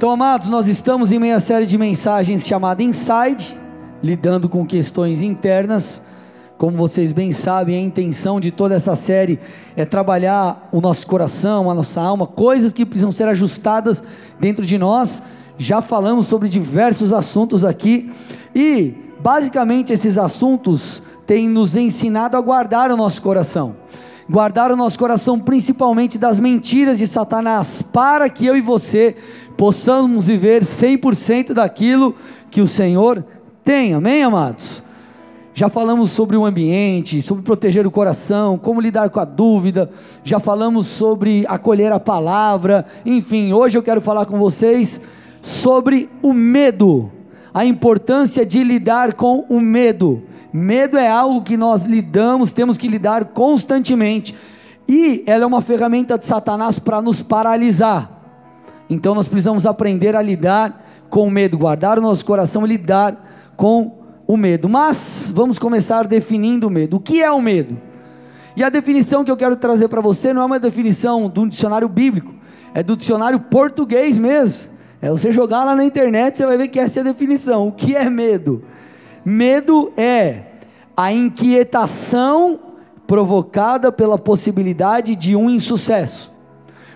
Então, amados, nós estamos em meia série de mensagens chamada Inside, lidando com questões internas. Como vocês bem sabem, a intenção de toda essa série é trabalhar o nosso coração, a nossa alma, coisas que precisam ser ajustadas dentro de nós. Já falamos sobre diversos assuntos aqui e, basicamente, esses assuntos têm nos ensinado a guardar o nosso coração guardar o nosso coração principalmente das mentiras de Satanás, para que eu e você possamos viver 100% daquilo que o Senhor tem, amém, amados? Já falamos sobre o ambiente, sobre proteger o coração, como lidar com a dúvida, já falamos sobre acolher a palavra, enfim, hoje eu quero falar com vocês sobre o medo, a importância de lidar com o medo. Medo é algo que nós lidamos, temos que lidar constantemente. E ela é uma ferramenta de Satanás para nos paralisar. Então nós precisamos aprender a lidar com o medo, guardar o nosso coração e lidar com o medo. Mas vamos começar definindo o medo. O que é o medo? E a definição que eu quero trazer para você não é uma definição do dicionário bíblico, é do dicionário português mesmo. É você jogar lá na internet, você vai ver que essa é a definição. O que é medo? Medo é a inquietação provocada pela possibilidade de um insucesso.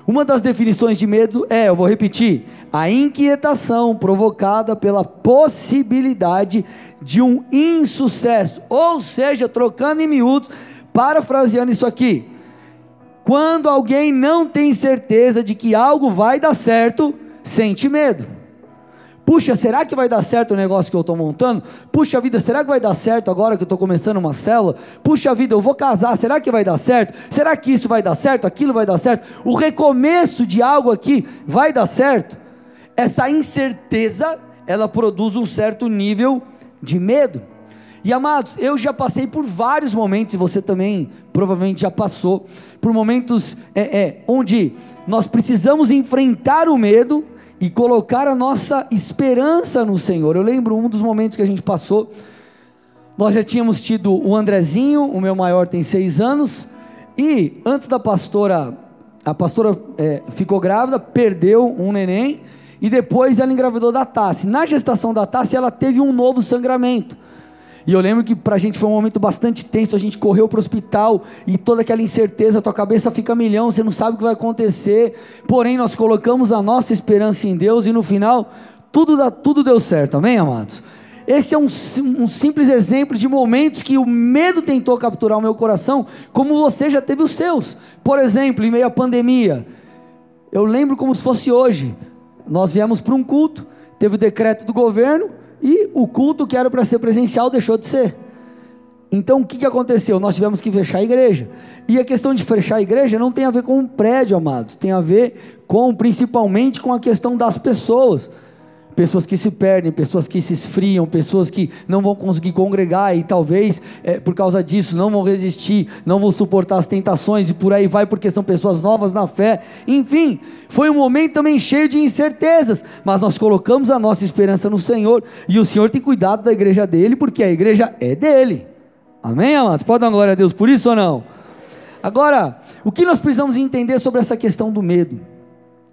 Uma das definições de medo é, eu vou repetir, a inquietação provocada pela possibilidade de um insucesso. Ou seja, trocando em miúdos, parafraseando isso aqui. Quando alguém não tem certeza de que algo vai dar certo, sente medo. Puxa, será que vai dar certo o negócio que eu estou montando? Puxa vida, será que vai dar certo agora que eu estou começando uma célula? Puxa vida, eu vou casar, será que vai dar certo? Será que isso vai dar certo? Aquilo vai dar certo? O recomeço de algo aqui vai dar certo? Essa incerteza, ela produz um certo nível de medo. E amados, eu já passei por vários momentos, e você também provavelmente já passou, por momentos é, é, onde nós precisamos enfrentar o medo e colocar a nossa esperança no Senhor. Eu lembro um dos momentos que a gente passou, nós já tínhamos tido o Andrezinho, o meu maior tem seis anos, e antes da pastora, a pastora é, ficou grávida, perdeu um neném, e depois ela engravidou da Tassi. Na gestação da Tassi, ela teve um novo sangramento. E eu lembro que para a gente foi um momento bastante tenso. A gente correu para o hospital e toda aquela incerteza, tua cabeça fica milhão, você não sabe o que vai acontecer. Porém, nós colocamos a nossa esperança em Deus e no final tudo, dá, tudo deu certo, amém, amados? Esse é um, um, simples exemplo de momentos que o medo tentou capturar o meu coração, como você já teve os seus. Por exemplo, em meio à pandemia, eu lembro como se fosse hoje. Nós viemos para um culto, teve o decreto do governo e o culto que era para ser presencial deixou de ser. Então o que, que aconteceu? Nós tivemos que fechar a igreja. E a questão de fechar a igreja não tem a ver com um prédio, amados, tem a ver com principalmente com a questão das pessoas pessoas que se perdem, pessoas que se esfriam, pessoas que não vão conseguir congregar e talvez é, por causa disso não vão resistir, não vão suportar as tentações e por aí vai, porque são pessoas novas na fé. Enfim, foi um momento também cheio de incertezas, mas nós colocamos a nossa esperança no Senhor e o Senhor tem cuidado da igreja dele, porque a igreja é dele. Amém, amados? Pode dar glória a Deus por isso ou não? Agora, o que nós precisamos entender sobre essa questão do medo?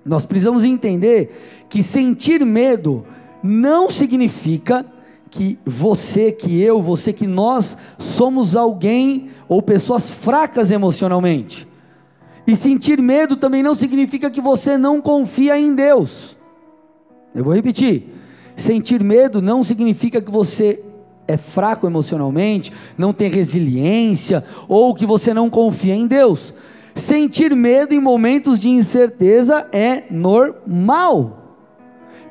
Nós precisamos entender que sentir medo não significa que você, que eu, você, que nós somos alguém ou pessoas fracas emocionalmente. E sentir medo também não significa que você não confia em Deus. Eu vou repetir. Sentir medo não significa que você é fraco emocionalmente, não tem resiliência ou que você não confia em Deus. Sentir medo em momentos de incerteza é normal.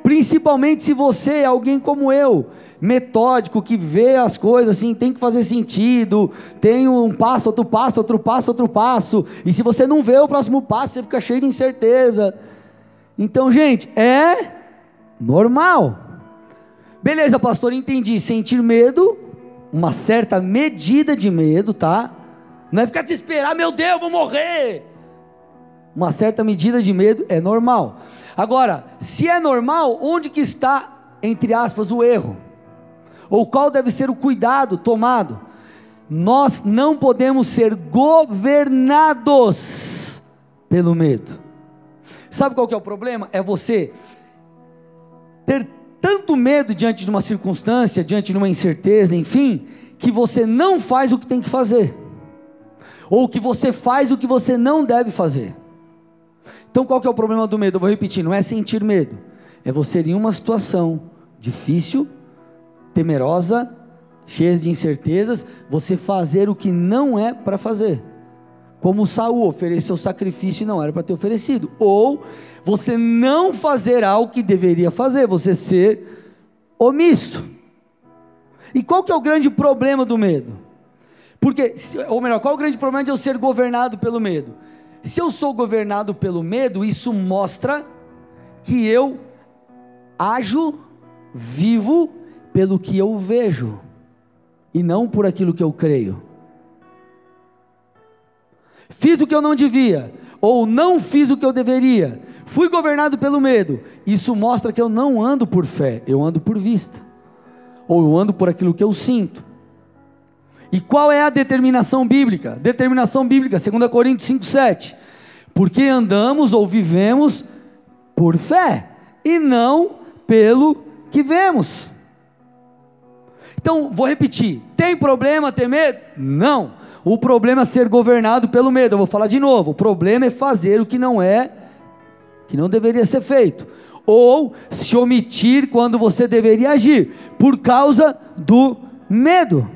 Principalmente se você é alguém como eu, metódico, que vê as coisas assim, tem que fazer sentido, tem um passo, outro passo, outro passo, outro passo, e se você não vê o próximo passo, você fica cheio de incerteza. Então, gente, é normal. Beleza, pastor, entendi. Sentir medo, uma certa medida de medo, tá? Não é ficar desesperado, meu Deus, vou morrer. Uma certa medida de medo é normal. Agora, se é normal, onde que está, entre aspas, o erro? Ou qual deve ser o cuidado tomado? Nós não podemos ser governados pelo medo. Sabe qual que é o problema? É você ter tanto medo diante de uma circunstância, diante de uma incerteza, enfim, que você não faz o que tem que fazer, ou que você faz o que você não deve fazer. Então qual que é o problema do medo? Eu vou repetir, não é sentir medo, é você em uma situação difícil, temerosa, cheia de incertezas, você fazer o que não é para fazer. Como Saul ofereceu sacrifício e não era para ter oferecido. Ou você não fazer algo que deveria fazer, você ser omisso. E qual que é o grande problema do medo? Porque, ou melhor, qual o grande problema de eu ser governado pelo medo? Se eu sou governado pelo medo, isso mostra que eu ajo, vivo pelo que eu vejo e não por aquilo que eu creio. Fiz o que eu não devia, ou não fiz o que eu deveria, fui governado pelo medo. Isso mostra que eu não ando por fé, eu ando por vista, ou eu ando por aquilo que eu sinto. E qual é a determinação bíblica? Determinação bíblica, 2 Coríntios 5,7. Porque andamos ou vivemos por fé, e não pelo que vemos. Então, vou repetir: tem problema ter medo? Não. O problema é ser governado pelo medo. Eu vou falar de novo. O problema é fazer o que não é, que não deveria ser feito, ou se omitir quando você deveria agir, por causa do medo.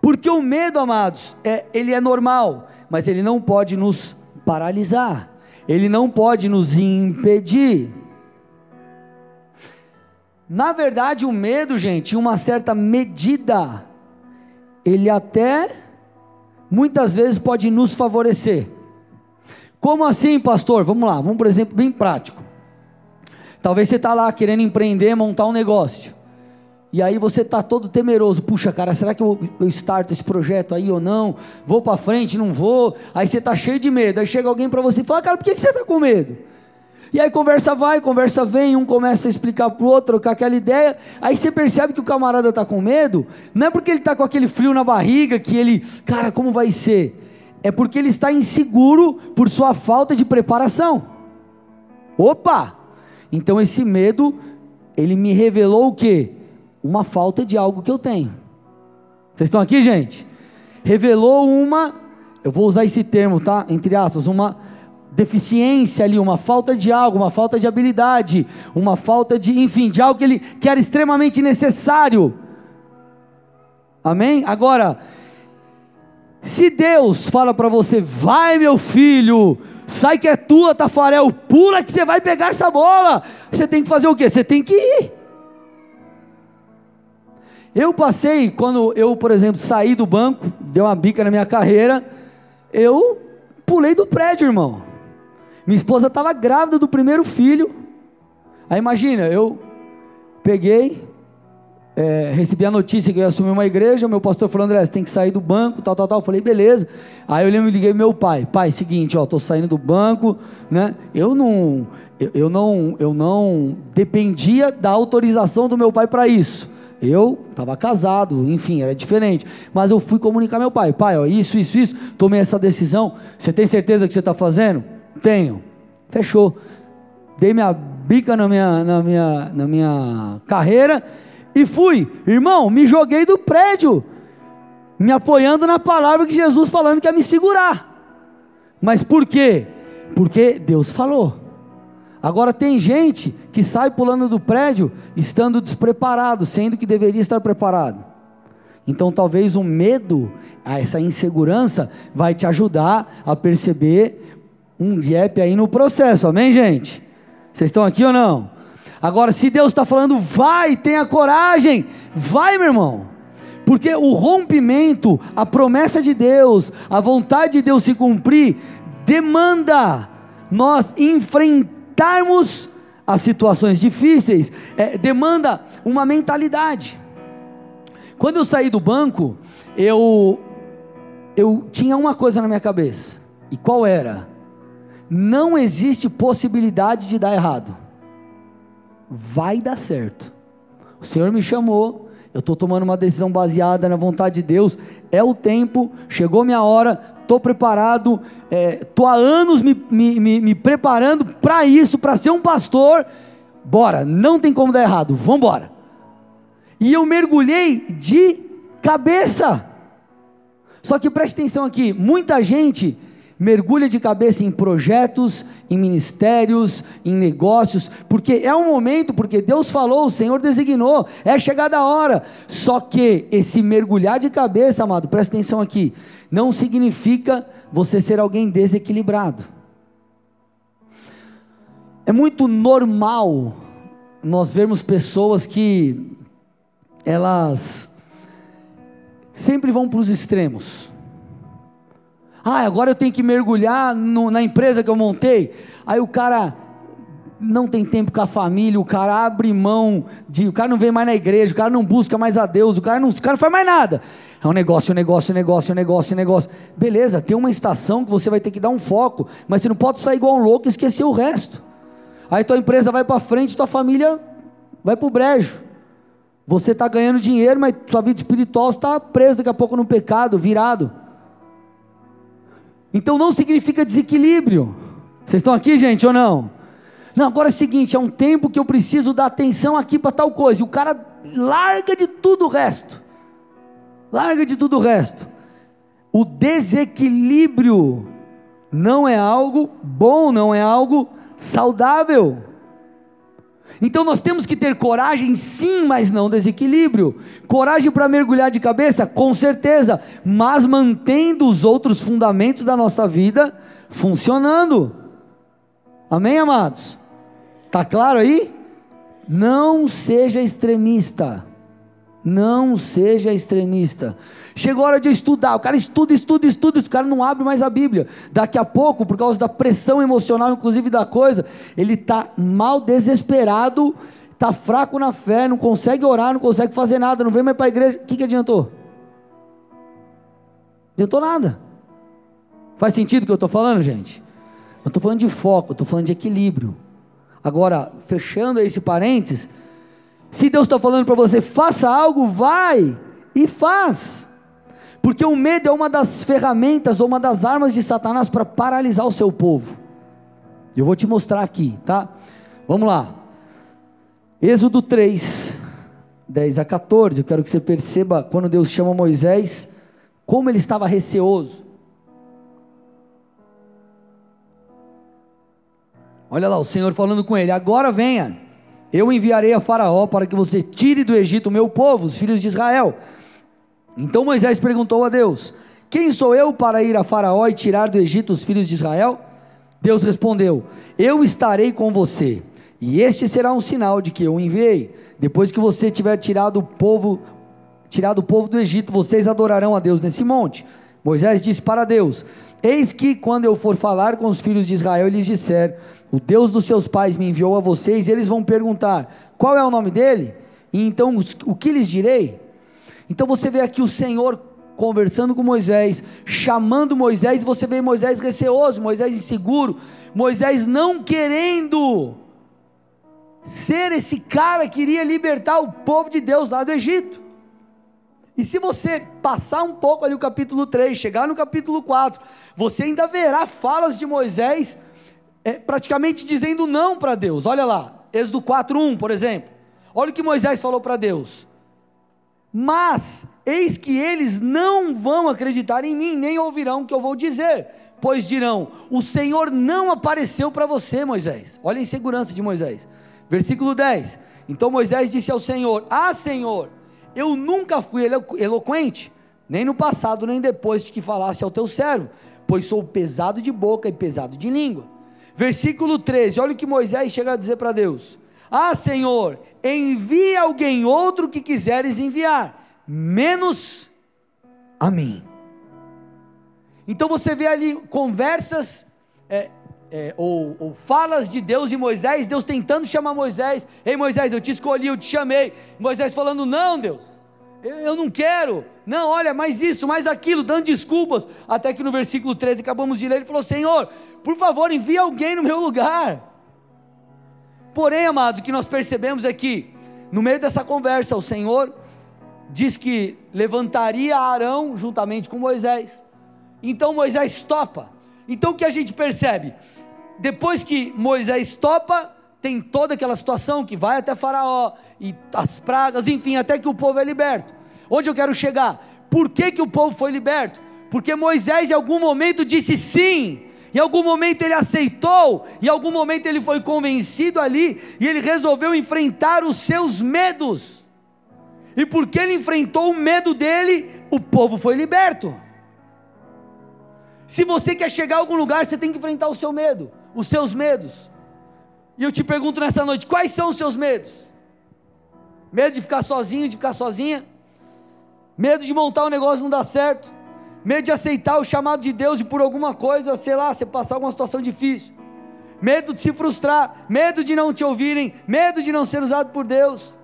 Porque o medo, amados, é, ele é normal, mas ele não pode nos paralisar. Ele não pode nos impedir. Na verdade, o medo, gente, em uma certa medida, ele até muitas vezes pode nos favorecer. Como assim, pastor? Vamos lá, vamos por exemplo bem prático. Talvez você está lá querendo empreender, montar um negócio. E aí você está todo temeroso, puxa cara, será que eu, eu starto esse projeto aí ou não? Vou para frente, não vou? Aí você está cheio de medo, aí chega alguém para você e fala, cara, por que, que você está com medo? E aí conversa vai, conversa vem, um começa a explicar para o outro, trocar aquela ideia. Aí você percebe que o camarada está com medo, não é porque ele está com aquele frio na barriga, que ele, cara, como vai ser? É porque ele está inseguro por sua falta de preparação. Opa! Então esse medo, ele me revelou o que? Uma falta de algo que eu tenho. Vocês estão aqui, gente? Revelou uma, eu vou usar esse termo, tá? Entre aspas, uma deficiência ali, uma falta de algo, uma falta de habilidade, uma falta de, enfim, de algo que, ele, que era extremamente necessário. Amém? Agora, se Deus fala para você, vai meu filho, sai que é tua, Tafarel, pula que você vai pegar essa bola, você tem que fazer o quê? Você tem que ir. Eu passei, quando eu, por exemplo, saí do banco, deu uma bica na minha carreira, eu pulei do prédio, irmão. Minha esposa estava grávida do primeiro filho. Aí imagina, eu peguei, é, recebi a notícia que eu ia assumir uma igreja, meu pastor falou, André, você tem que sair do banco, tal, tal, tal. Eu falei, beleza. Aí eu lembro, liguei meu pai, pai, seguinte, ó, tô saindo do banco, né? Eu não, eu, eu não, eu não dependia da autorização do meu pai para isso. Eu estava casado, enfim, era diferente. Mas eu fui comunicar meu pai, pai, ó, isso, isso, isso, tomei essa decisão. Você tem certeza que você está fazendo? Tenho. Fechou. Dei minha bica na minha, na minha, na minha carreira e fui. Irmão, me joguei do prédio, me apoiando na palavra que Jesus falando que ia me segurar. Mas por quê? Porque Deus falou. Agora tem gente que sai pulando do prédio estando despreparado, sendo que deveria estar preparado. Então talvez o medo, essa insegurança, vai te ajudar a perceber um gap aí no processo, amém, gente? Vocês estão aqui ou não? Agora, se Deus está falando, vai, tenha coragem, vai, meu irmão, porque o rompimento, a promessa de Deus, a vontade de Deus se cumprir, demanda nós enfrentarmos as situações difíceis, é, demanda uma mentalidade. Quando eu saí do banco, eu, eu tinha uma coisa na minha cabeça, e qual era? não existe possibilidade de dar errado. Vai dar certo. O Senhor me chamou, eu estou tomando uma decisão baseada na vontade de Deus, é o tempo, chegou minha hora, estou preparado, estou é, há anos me, me, me, me preparando para isso, para ser um pastor. bora, não tem como dar errado, vamos embora. E eu mergulhei de cabeça. Só que preste atenção aqui, muita gente mergulha de cabeça em projetos, em ministérios, em negócios, porque é um momento, porque Deus falou, o Senhor designou, é chegada a hora. Só que esse mergulhar de cabeça, amado, presta atenção aqui, não significa você ser alguém desequilibrado. É muito normal nós vermos pessoas que elas sempre vão para os extremos. Ah, agora eu tenho que mergulhar no, na empresa que eu montei. Aí o cara não tem tempo com a família, o cara abre mão de, o cara não vem mais na igreja, o cara não busca mais a Deus, o cara não, o cara não faz mais nada. É um negócio, um negócio, um negócio, um negócio, um negócio. Beleza, tem uma estação que você vai ter que dar um foco, mas você não pode sair igual um louco e esquecer o resto. Aí tua empresa vai para frente, tua família vai para o brejo. Você está ganhando dinheiro, mas sua vida espiritual está presa daqui a pouco no pecado, virado. Então não significa desequilíbrio. Vocês estão aqui, gente, ou não? Não, agora é o seguinte: é um tempo que eu preciso dar atenção aqui para tal coisa. E o cara larga de tudo o resto. Larga de tudo o resto. O desequilíbrio não é algo bom, não é algo saudável. Então nós temos que ter coragem, sim, mas não desequilíbrio. Coragem para mergulhar de cabeça, com certeza, mas mantendo os outros fundamentos da nossa vida funcionando. Amém, amados? Tá claro aí? Não seja extremista. Não seja extremista. Chegou a hora de estudar. O cara estuda, estuda, estuda. O cara não abre mais a Bíblia. Daqui a pouco, por causa da pressão emocional, inclusive da coisa, ele está mal desesperado, está fraco na fé, não consegue orar, não consegue fazer nada, não vem mais para a igreja. O que, que adiantou? Adiantou nada. Faz sentido o que eu estou falando, gente? Eu estou falando de foco, estou falando de equilíbrio. Agora, fechando esse parênteses, se Deus está falando para você, faça algo, vai e faz. Porque o medo é uma das ferramentas ou uma das armas de Satanás para paralisar o seu povo. Eu vou te mostrar aqui, tá? Vamos lá. Êxodo 3, 10 a 14. Eu quero que você perceba quando Deus chama Moisés, como ele estava receoso. Olha lá, o Senhor falando com ele: Agora venha, eu enviarei a Faraó para que você tire do Egito o meu povo, os filhos de Israel. Então Moisés perguntou a Deus: Quem sou eu para ir a Faraó e tirar do Egito os filhos de Israel? Deus respondeu: Eu estarei com você, e este será um sinal de que eu enviei. Depois que você tiver tirado o povo, tirado o povo do Egito, vocês adorarão a Deus nesse monte. Moisés disse para Deus: Eis que quando eu for falar com os filhos de Israel, eles disser: O Deus dos seus pais me enviou a vocês, e eles vão perguntar: Qual é o nome dele? E então o que lhes direi? Então você vê aqui o Senhor conversando com Moisés, chamando Moisés, você vê Moisés receoso, Moisés inseguro, Moisés não querendo ser esse cara que iria libertar o povo de Deus lá do Egito. E se você passar um pouco ali o capítulo 3, chegar no capítulo 4, você ainda verá falas de Moisés é, praticamente dizendo não para Deus. Olha lá, Êxodo 4:1, por exemplo. Olha o que Moisés falou para Deus: mas eis que eles não vão acreditar em mim, nem ouvirão o que eu vou dizer, pois dirão: O Senhor não apareceu para você, Moisés. Olha a insegurança de Moisés. Versículo 10. Então Moisés disse ao Senhor: Ah, Senhor, eu nunca fui elo eloquente, nem no passado, nem depois de que falasse ao teu servo, pois sou pesado de boca e pesado de língua. Versículo 13. Olha o que Moisés chega a dizer para Deus: ah, Senhor, envie alguém outro que quiseres enviar, menos a mim. Então você vê ali conversas é, é, ou, ou, falas de Deus e Moisés, Deus tentando chamar Moisés, ei Moisés, eu te escolhi, eu te chamei, Moisés falando, não Deus, eu, eu não quero, não, olha, mais isso, mais aquilo, dando desculpas, até que no versículo 13 acabamos de ler, ele falou, Senhor, por favor, envie alguém no meu lugar, Porém, amados, o que nós percebemos é que, no meio dessa conversa, o Senhor diz que levantaria Arão juntamente com Moisés. Então Moisés topa. Então o que a gente percebe? Depois que Moisés topa, tem toda aquela situação que vai até Faraó e as pragas, enfim, até que o povo é liberto. Onde eu quero chegar? Por que, que o povo foi liberto? Porque Moisés em algum momento disse sim, em algum momento ele aceitou, em algum momento ele foi convencido ali e ele resolveu enfrentar os seus medos. E porque ele enfrentou o medo dele, o povo foi liberto. Se você quer chegar a algum lugar, você tem que enfrentar o seu medo, os seus medos. E eu te pergunto nessa noite: quais são os seus medos? Medo de ficar sozinho, de ficar sozinha? Medo de montar um negócio e não dar certo? Medo de aceitar o chamado de Deus e por alguma coisa, sei lá, você passar alguma situação difícil? Medo de se frustrar, medo de não te ouvirem, medo de não ser usado por Deus.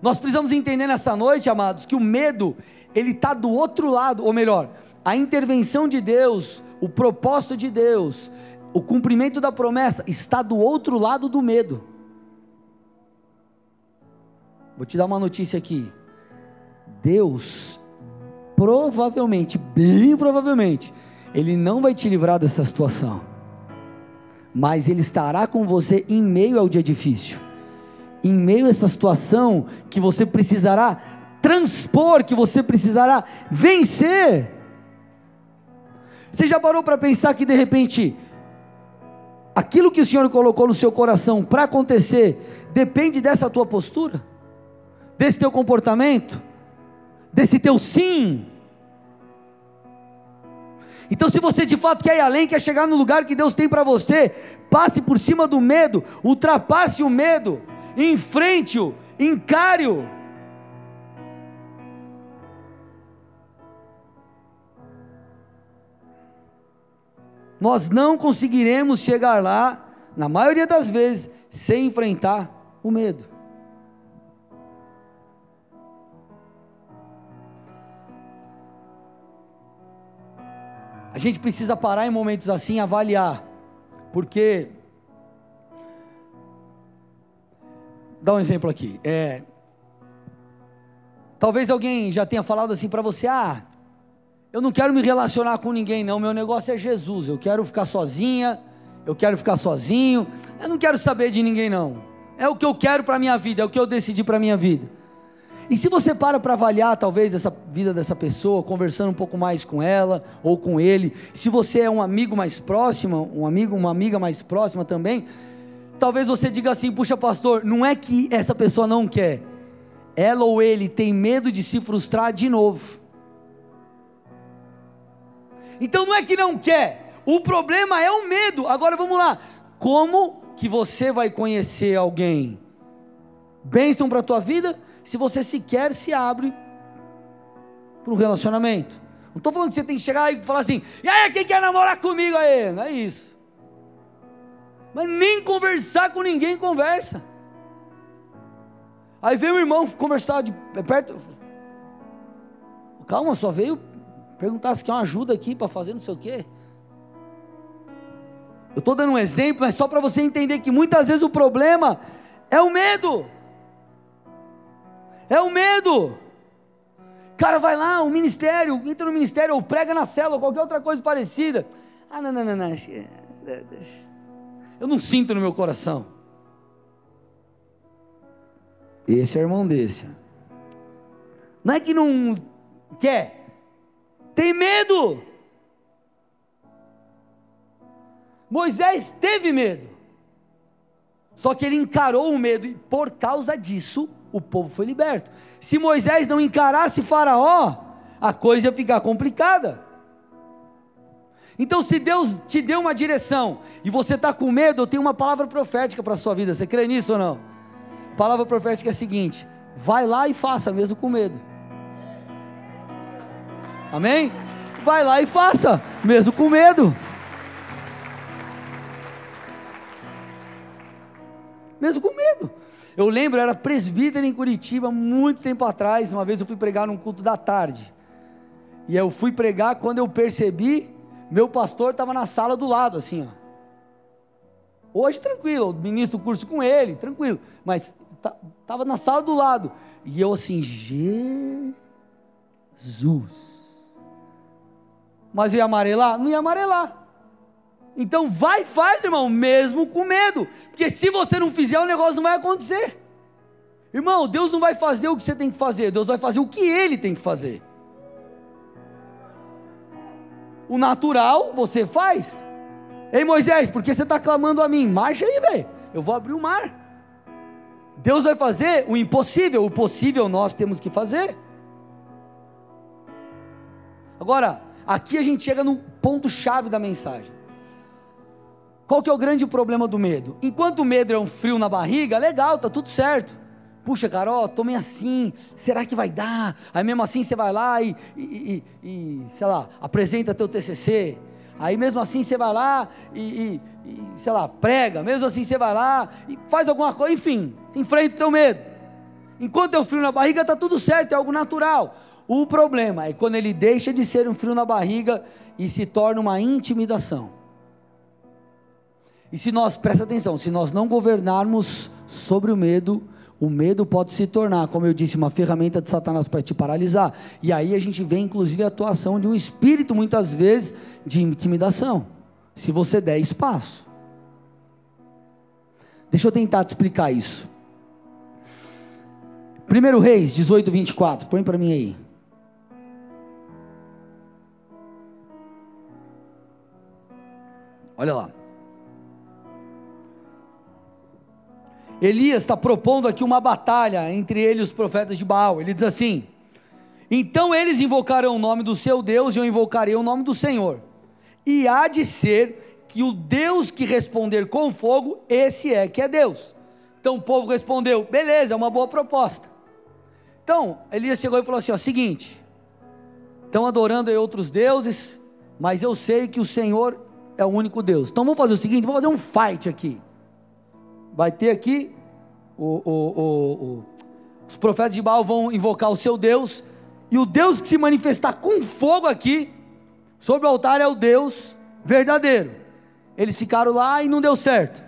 Nós precisamos entender nessa noite, amados, que o medo, ele está do outro lado, ou melhor, a intervenção de Deus, o propósito de Deus, o cumprimento da promessa está do outro lado do medo. Vou te dar uma notícia aqui. Deus, provavelmente, bem provavelmente, Ele não vai te livrar dessa situação, mas Ele estará com você em meio ao dia difícil, em meio a essa situação que você precisará transpor, que você precisará vencer. Você já parou para pensar que de repente aquilo que o Senhor colocou no seu coração para acontecer depende dessa tua postura, desse teu comportamento, desse teu sim. Então, se você de fato quer ir além, quer chegar no lugar que Deus tem para você, passe por cima do medo, ultrapasse o medo, enfrente-o, encare-o. Nós não conseguiremos chegar lá, na maioria das vezes, sem enfrentar o medo. A gente precisa parar em momentos assim, avaliar, porque. Dá um exemplo aqui. É, talvez alguém já tenha falado assim para você: ah, eu não quero me relacionar com ninguém, não. Meu negócio é Jesus. Eu quero ficar sozinha, eu quero ficar sozinho. Eu não quero saber de ninguém, não. É o que eu quero para minha vida, é o que eu decidi para minha vida. E se você para para avaliar, talvez, essa vida dessa pessoa, conversando um pouco mais com ela ou com ele, se você é um amigo mais próximo, um amigo, uma amiga mais próxima também, talvez você diga assim: puxa, pastor, não é que essa pessoa não quer, ela ou ele tem medo de se frustrar de novo. Então não é que não quer, o problema é o medo. Agora vamos lá. Como que você vai conhecer alguém? Bênção para a tua vida, se você sequer se abre para um relacionamento. Não estou falando que você tem que chegar e falar assim, e aí, quem quer namorar comigo aí? Não é isso. Mas nem conversar com ninguém conversa. Aí veio o irmão conversar de perto. Calma, só veio Perguntar se quer uma ajuda aqui para fazer não sei o quê. Eu estou dando um exemplo, mas só para você entender que muitas vezes o problema é o medo. É o medo. Cara, vai lá, o ministério, entra no ministério, ou prega na cela, ou qualquer outra coisa parecida. Ah, não, não, não, não. Eu não sinto no meu coração. Esse é irmão desse. Não é que não quer, tem medo. Moisés teve medo. Só que ele encarou o medo e por causa disso o povo foi liberto. Se Moisés não encarasse Faraó, a coisa ia ficar complicada. Então, se Deus te deu uma direção e você está com medo, eu tenho uma palavra profética para a sua vida. Você crê nisso ou não? A palavra profética é a seguinte: vai lá e faça, mesmo com medo. Amém? Vai lá e faça, mesmo com medo. Mesmo com medo. Eu lembro, eu era presbítero em Curitiba muito tempo atrás. Uma vez eu fui pregar num culto da tarde. E eu fui pregar quando eu percebi, meu pastor estava na sala do lado, assim, ó. Hoje tranquilo, eu ministro o curso com ele, tranquilo. Mas estava na sala do lado. E eu assim, Jesus mas ia amarelar? Não ia amarelar. Então vai e faz, irmão, mesmo com medo. Porque se você não fizer, o negócio não vai acontecer. Irmão, Deus não vai fazer o que você tem que fazer, Deus vai fazer o que Ele tem que fazer. O natural você faz. Ei Moisés, por que você está clamando a mim? Marcha aí, velho. Eu vou abrir o mar. Deus vai fazer o impossível, o possível nós temos que fazer. Agora, aqui a gente chega no ponto chave da mensagem. Qual que é o grande problema do medo? Enquanto o medo é um frio na barriga, legal, tá tudo certo. Puxa, Carol, tome assim, será que vai dar? Aí mesmo assim você vai lá e, e, e, e sei lá, apresenta teu TCC. Aí mesmo assim você vai lá e, sei lá, prega. Mesmo assim você vai lá e faz alguma coisa, enfim, enfrenta o teu medo. Enquanto é um frio na barriga, está tudo certo, é algo natural. O problema é quando ele deixa de ser um frio na barriga e se torna uma intimidação. E se nós, presta atenção, se nós não governarmos sobre o medo, o medo pode se tornar, como eu disse, uma ferramenta de Satanás para te paralisar. E aí a gente vê inclusive a atuação de um espírito, muitas vezes, de intimidação. Se você der espaço. Deixa eu tentar te explicar isso. 1 Reis 18, 24, põe para mim aí. Olha lá. Elias está propondo aqui uma batalha entre ele e os profetas de Baal. Ele diz assim: Então eles invocarão o nome do seu Deus e eu invocarei o nome do Senhor. E há de ser que o Deus que responder com fogo, esse é que é Deus. Então o povo respondeu: Beleza, é uma boa proposta. Então Elias chegou e falou assim: Ó, seguinte, estão adorando aí outros deuses, mas eu sei que o Senhor é o único Deus. Então vamos fazer o seguinte: vamos fazer um fight aqui vai ter aqui, o, o, os profetas de Baal vão invocar o seu Deus, e o Deus que se manifestar com fogo aqui, sobre o altar, é o Deus verdadeiro. Eles ficaram lá e não deu certo.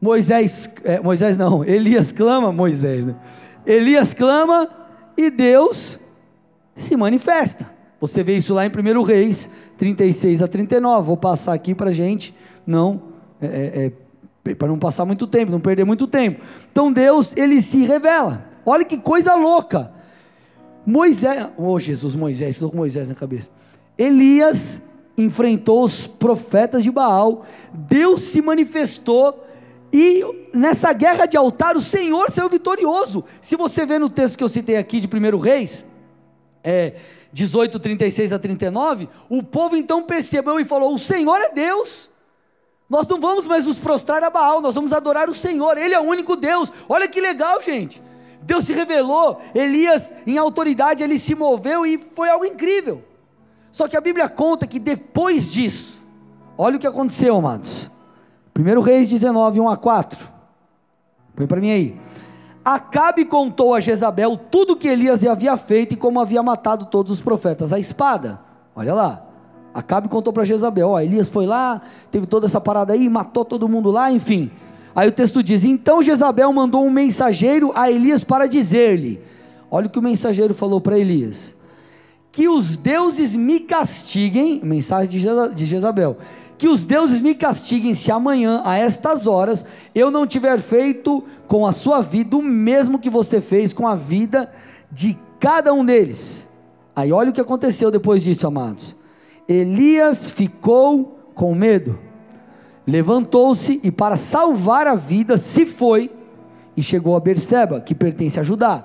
Moisés, é, Moisés não, Elias clama, Moisés, né? Elias clama e Deus se manifesta. Você vê isso lá em 1 Reis 36 a 39. Vou passar aqui para gente não é, é, é para não passar muito tempo, não perder muito tempo. Então Deus, ele se revela. Olha que coisa louca. Moisés, oh Jesus, Moisés, estou com Moisés na cabeça. Elias enfrentou os profetas de Baal, Deus se manifestou e nessa guerra de altar o Senhor saiu vitorioso. Se você vê no texto que eu citei aqui de 1 Reis, é, 18, 36 a 39, o povo então percebeu e falou: O Senhor é Deus. Nós não vamos mais nos prostrar a Baal, nós vamos adorar o Senhor, Ele é o único Deus. Olha que legal, gente. Deus se revelou, Elias, em autoridade, ele se moveu e foi algo incrível. Só que a Bíblia conta que depois disso, olha o que aconteceu, amados. 1 Reis 19, 1 a 4. Põe para mim aí. Acabe contou a Jezabel tudo o que Elias havia feito e como havia matado todos os profetas. A espada, olha lá. Acabe contou para Jezabel: Ó, Elias foi lá, teve toda essa parada aí, matou todo mundo lá, enfim. Aí o texto diz: Então Jezabel mandou um mensageiro a Elias para dizer-lhe: Olha o que o mensageiro falou para Elias: Que os deuses me castiguem, mensagem de Jezabel, que os deuses me castiguem se amanhã, a estas horas, eu não tiver feito com a sua vida o mesmo que você fez com a vida de cada um deles. Aí olha o que aconteceu depois disso, amados. Elias ficou com medo, levantou-se e, para salvar a vida, se foi e chegou a Berseba, que pertence a Judá.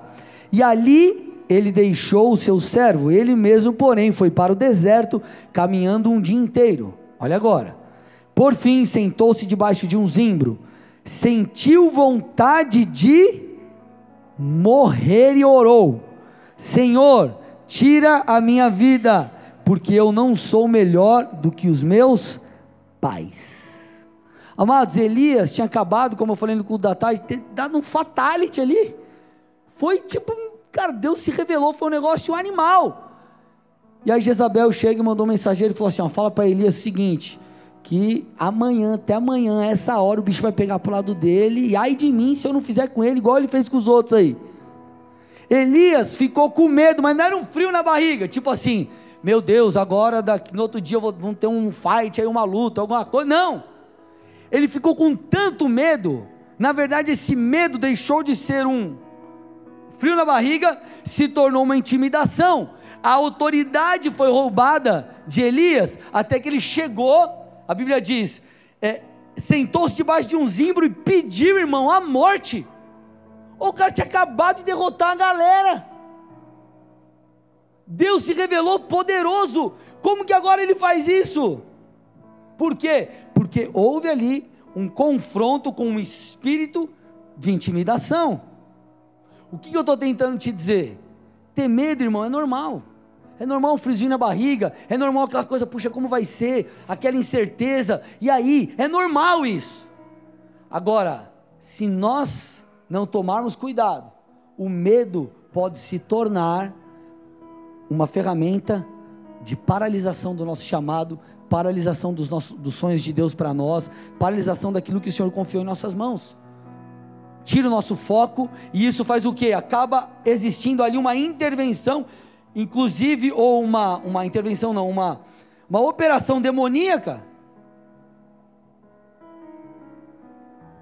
E ali ele deixou o seu servo, ele mesmo, porém, foi para o deserto, caminhando um dia inteiro. Olha agora. Por fim, sentou-se debaixo de um zimbro, sentiu vontade de morrer e orou: Senhor, tira a minha vida porque eu não sou melhor do que os meus pais. Amados, Elias tinha acabado, como eu falei no culto da tarde, ter dado um fatality ali. Foi tipo, cara, Deus se revelou, foi um negócio animal. E aí Jezabel chega e mandou um mensageiro e falou assim: ó, fala para Elias o seguinte: que amanhã, até amanhã, essa hora, o bicho vai pegar pro lado dele, e ai de mim se eu não fizer com ele igual ele fez com os outros aí. Elias ficou com medo, mas não era um frio na barriga, tipo assim, meu Deus, agora daqui, no outro dia vão ter um fight, aí uma luta, alguma coisa. Não! Ele ficou com tanto medo, na verdade, esse medo deixou de ser um frio na barriga, se tornou uma intimidação. A autoridade foi roubada de Elias, até que ele chegou, a Bíblia diz, é, sentou-se debaixo de um zimbro e pediu, irmão, a morte. O cara tinha acabado de derrotar a galera. Deus se revelou poderoso. Como que agora ele faz isso? Por quê? Porque houve ali um confronto com um espírito de intimidação. O que, eu estou tentando te dizer? Ter medo, irmão, é normal. É normal um frisinho na barriga, é normal aquela coisa, puxa, como vai ser? Aquela incerteza. E aí, é normal isso. Agora, se nós não tomarmos cuidado, o medo pode se tornar uma ferramenta de paralisação do nosso chamado, paralisação dos, nossos, dos sonhos de Deus para nós, paralisação daquilo que o Senhor confiou em nossas mãos. Tira o nosso foco e isso faz o que? Acaba existindo ali uma intervenção, inclusive, ou uma, uma intervenção, não, uma, uma operação demoníaca.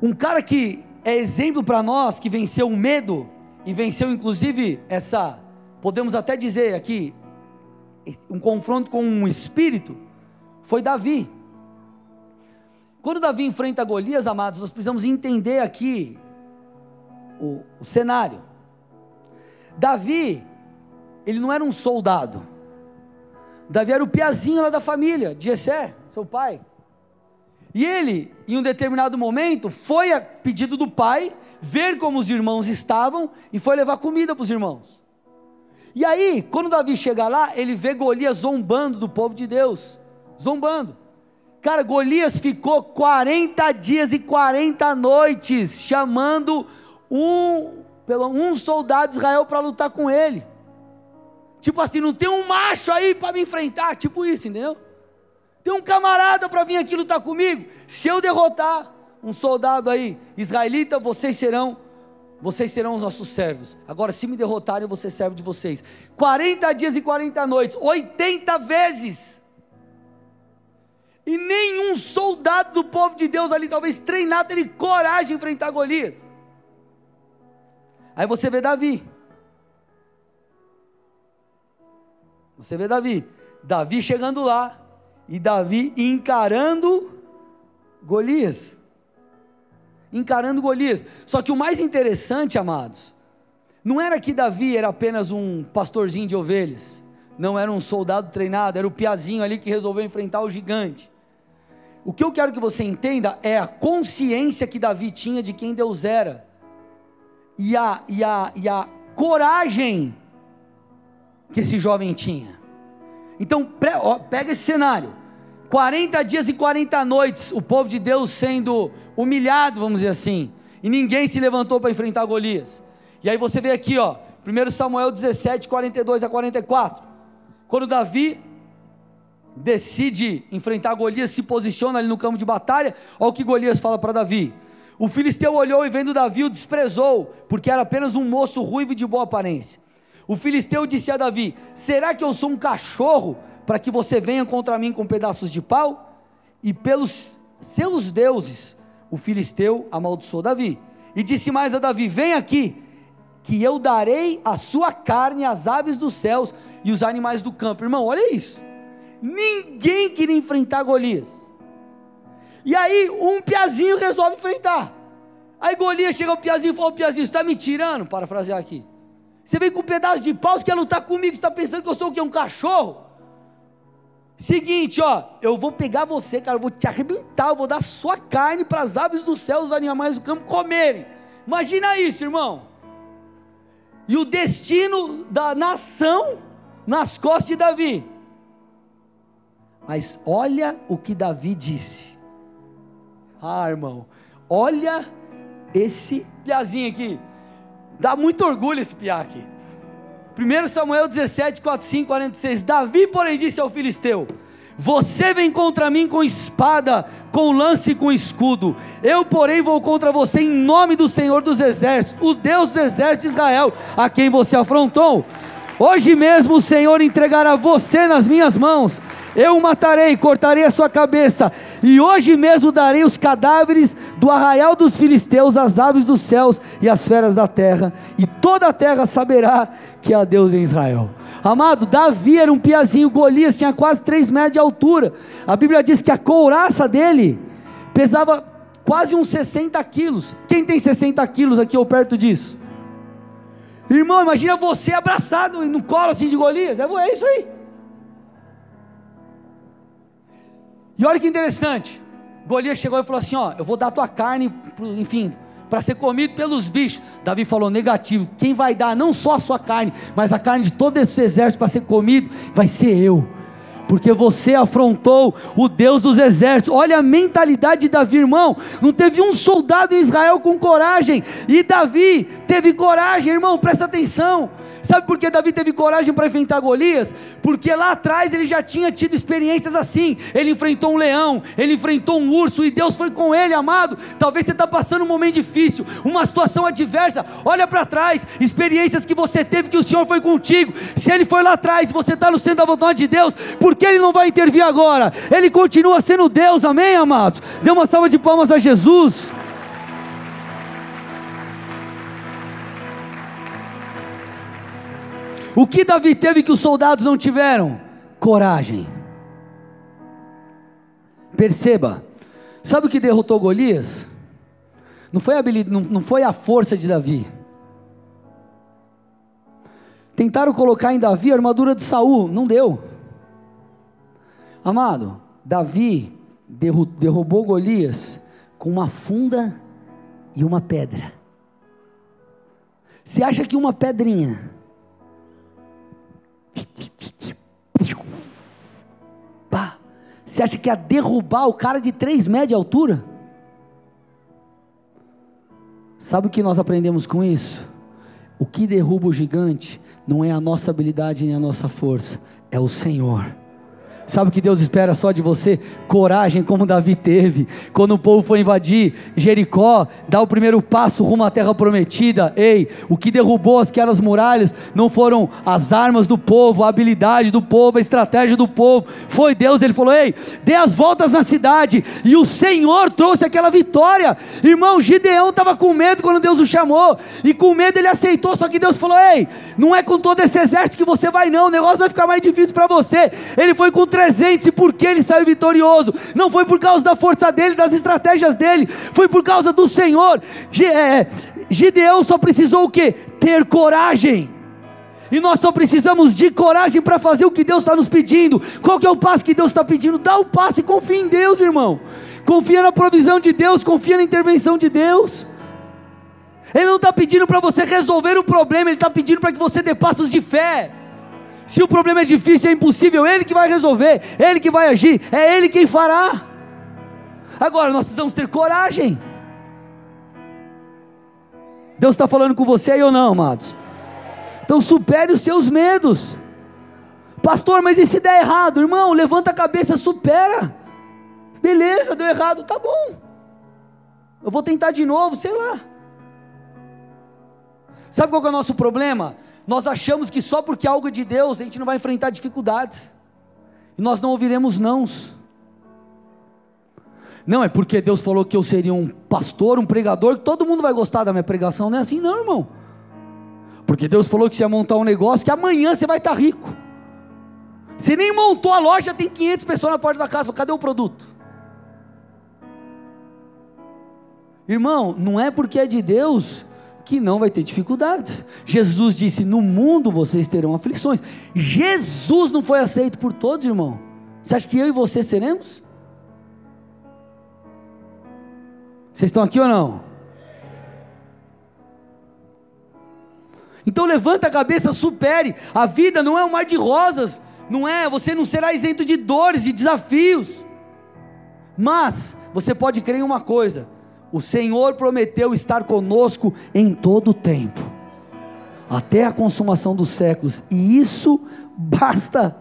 Um cara que é exemplo para nós, que venceu o medo e venceu inclusive essa, podemos até dizer aqui, um confronto com um espírito, foi Davi. Quando Davi enfrenta Golias, amados, nós precisamos entender aqui o, o cenário. Davi, ele não era um soldado. Davi era o piazinho lá da família, de Jessé, seu pai. E ele, em um determinado momento, foi a pedido do pai, ver como os irmãos estavam e foi levar comida para os irmãos. E aí, quando Davi chega lá, ele vê Golias zombando do povo de Deus, zombando. Cara, Golias ficou 40 dias e 40 noites chamando um, pelo, um soldado de Israel para lutar com ele. Tipo assim, não tem um macho aí para me enfrentar, tipo isso, entendeu? Tem um camarada para vir aqui lutar comigo. Se eu derrotar um soldado aí israelita, vocês serão vocês serão os nossos servos. Agora, se me derrotarem, ser servo de vocês. 40 dias e 40 noites, 80 vezes. E nenhum soldado do povo de Deus ali, talvez treinado, teve coragem de enfrentar Golias. Aí você vê Davi. Você vê Davi. Davi chegando lá, e Davi encarando Golias. Encarando Golias. Só que o mais interessante, amados, não era que Davi era apenas um pastorzinho de ovelhas, não era um soldado treinado, era o piazinho ali que resolveu enfrentar o gigante. O que eu quero que você entenda é a consciência que Davi tinha de quem Deus era, e a, e a, e a coragem que esse jovem tinha. Então, pega esse cenário: 40 dias e 40 noites, o povo de Deus sendo humilhado, vamos dizer assim, e ninguém se levantou para enfrentar Golias. E aí você vê aqui, ó, 1 Samuel 17, 42 a 44. Quando Davi decide enfrentar Golias, se posiciona ali no campo de batalha, olha o que Golias fala para Davi. O filisteu olhou e vendo Davi o desprezou, porque era apenas um moço ruivo e de boa aparência. O filisteu disse a Davi: Será que eu sou um cachorro para que você venha contra mim com pedaços de pau? E pelos seus deuses, o filisteu amaldiçoou Davi. E disse mais a Davi: Vem aqui, que eu darei a sua carne às aves dos céus e os animais do campo. Irmão, olha isso. Ninguém queria enfrentar Golias. E aí, um piazinho resolve enfrentar. Aí Golias chega ao piazinho e fala: Piazinho, você está me tirando? Parafrasear aqui. Você vem com um pedaço de pau, você quer lutar comigo, você está pensando que eu sou o quê? Um cachorro? Seguinte, ó, eu vou pegar você, cara, eu vou te arrebentar, eu vou dar sua carne para as aves do céu, os animais do campo comerem. Imagina isso, irmão. E o destino da nação nas costas de Davi. Mas olha o que Davi disse. Ah, irmão, olha esse piazinho aqui. Dá muito orgulho esse piá aqui. 1 Samuel 17, 45, 46. Davi, porém, disse ao filisteu: Você vem contra mim com espada, com lance e com escudo. Eu, porém, vou contra você em nome do Senhor dos Exércitos, o Deus dos Exércitos de Israel, a quem você afrontou. Hoje mesmo o Senhor entregará você nas minhas mãos. Eu o matarei, cortarei a sua cabeça, e hoje mesmo darei os cadáveres do arraial dos filisteus às aves dos céus e às feras da terra, e toda a terra saberá que há Deus em Israel. Amado, Davi era um piazinho, Golias tinha quase 3 metros de altura. A Bíblia diz que a couraça dele pesava quase uns 60 quilos. Quem tem 60 quilos aqui ou perto disso? Irmão, imagina você abraçado no colo assim de Golias. É, é isso aí. E olha que interessante. Golias chegou e falou assim: Ó, eu vou dar tua carne, enfim, para ser comido pelos bichos. Davi falou negativo. Quem vai dar não só a sua carne, mas a carne de todo esse exército para ser comido, vai ser eu porque você afrontou o Deus dos exércitos. Olha a mentalidade de Davi, irmão. Não teve um soldado em Israel com coragem, e Davi teve coragem, irmão, presta atenção. Sabe por que Davi teve coragem para enfrentar Golias? Porque lá atrás ele já tinha tido experiências assim. Ele enfrentou um leão, ele enfrentou um urso e Deus foi com ele, amado. Talvez você está passando um momento difícil, uma situação adversa. Olha para trás, experiências que você teve que o Senhor foi contigo. Se ele foi lá atrás, você está no centro da vontade de Deus, por que ele não vai intervir agora? Ele continua sendo Deus, amém, amados? Dê uma salva de palmas a Jesus. O que Davi teve que os soldados não tiveram? Coragem. Perceba, sabe o que derrotou Golias? Não foi a, não, foi a força de Davi. Tentaram colocar em Davi a armadura de Saul, não deu. Amado, Davi derrubou Golias com uma funda e uma pedra. Você acha que uma pedrinha Pá. Você acha que ia derrubar o cara de 3 metros de altura? Sabe o que nós aprendemos com isso? O que derruba o gigante não é a nossa habilidade nem a nossa força, é o Senhor. Sabe o que Deus espera só de você? Coragem, como Davi teve. Quando o povo foi invadir Jericó, dar o primeiro passo rumo à terra prometida. Ei, o que derrubou aquelas muralhas não foram as armas do povo, a habilidade do povo, a estratégia do povo. Foi Deus, ele falou: Ei, dê as voltas na cidade. E o Senhor trouxe aquela vitória. Irmão, Gideão estava com medo quando Deus o chamou. E com medo ele aceitou. Só que Deus falou: Ei, não é com todo esse exército que você vai, não. O negócio vai ficar mais difícil para você. Ele foi com 300 e por que ele saiu vitorioso? Não foi por causa da força dele, das estratégias dele, foi por causa do Senhor. É, Gideão só precisou o que? Ter coragem. E nós só precisamos de coragem para fazer o que Deus está nos pedindo. Qual que é o passo que Deus está pedindo? Dá o passo e confia em Deus, irmão. Confia na provisão de Deus, confia na intervenção de Deus. Ele não está pedindo para você resolver o problema, Ele está pedindo para que você dê passos de fé. Se o problema é difícil, é impossível, Ele que vai resolver, Ele que vai agir, é Ele quem fará. Agora nós precisamos ter coragem. Deus está falando com você aí ou não, amados? Então supere os seus medos. Pastor, mas e se der errado? Irmão, levanta a cabeça, supera. Beleza, deu errado, tá bom. Eu vou tentar de novo, sei lá. Sabe qual é o nosso problema? Nós achamos que só porque é algo de Deus a gente não vai enfrentar dificuldades. E nós não ouviremos nãos. Não é porque Deus falou que eu seria um pastor, um pregador, que todo mundo vai gostar da minha pregação. Não é assim, não, irmão. Porque Deus falou que você ia montar um negócio que amanhã você vai estar rico. Você nem montou a loja, tem 500 pessoas na porta da casa. Cadê o produto? Irmão, não é porque é de Deus que não vai ter dificuldades. Jesus disse: No mundo vocês terão aflições. Jesus não foi aceito por todos, irmão. Você acha que eu e você seremos? Vocês estão aqui ou não? Então levanta a cabeça, supere. A vida não é um mar de rosas, não é, você não será isento de dores e de desafios. Mas você pode crer em uma coisa: o Senhor prometeu estar conosco em todo o tempo, até a consumação dos séculos, e isso basta.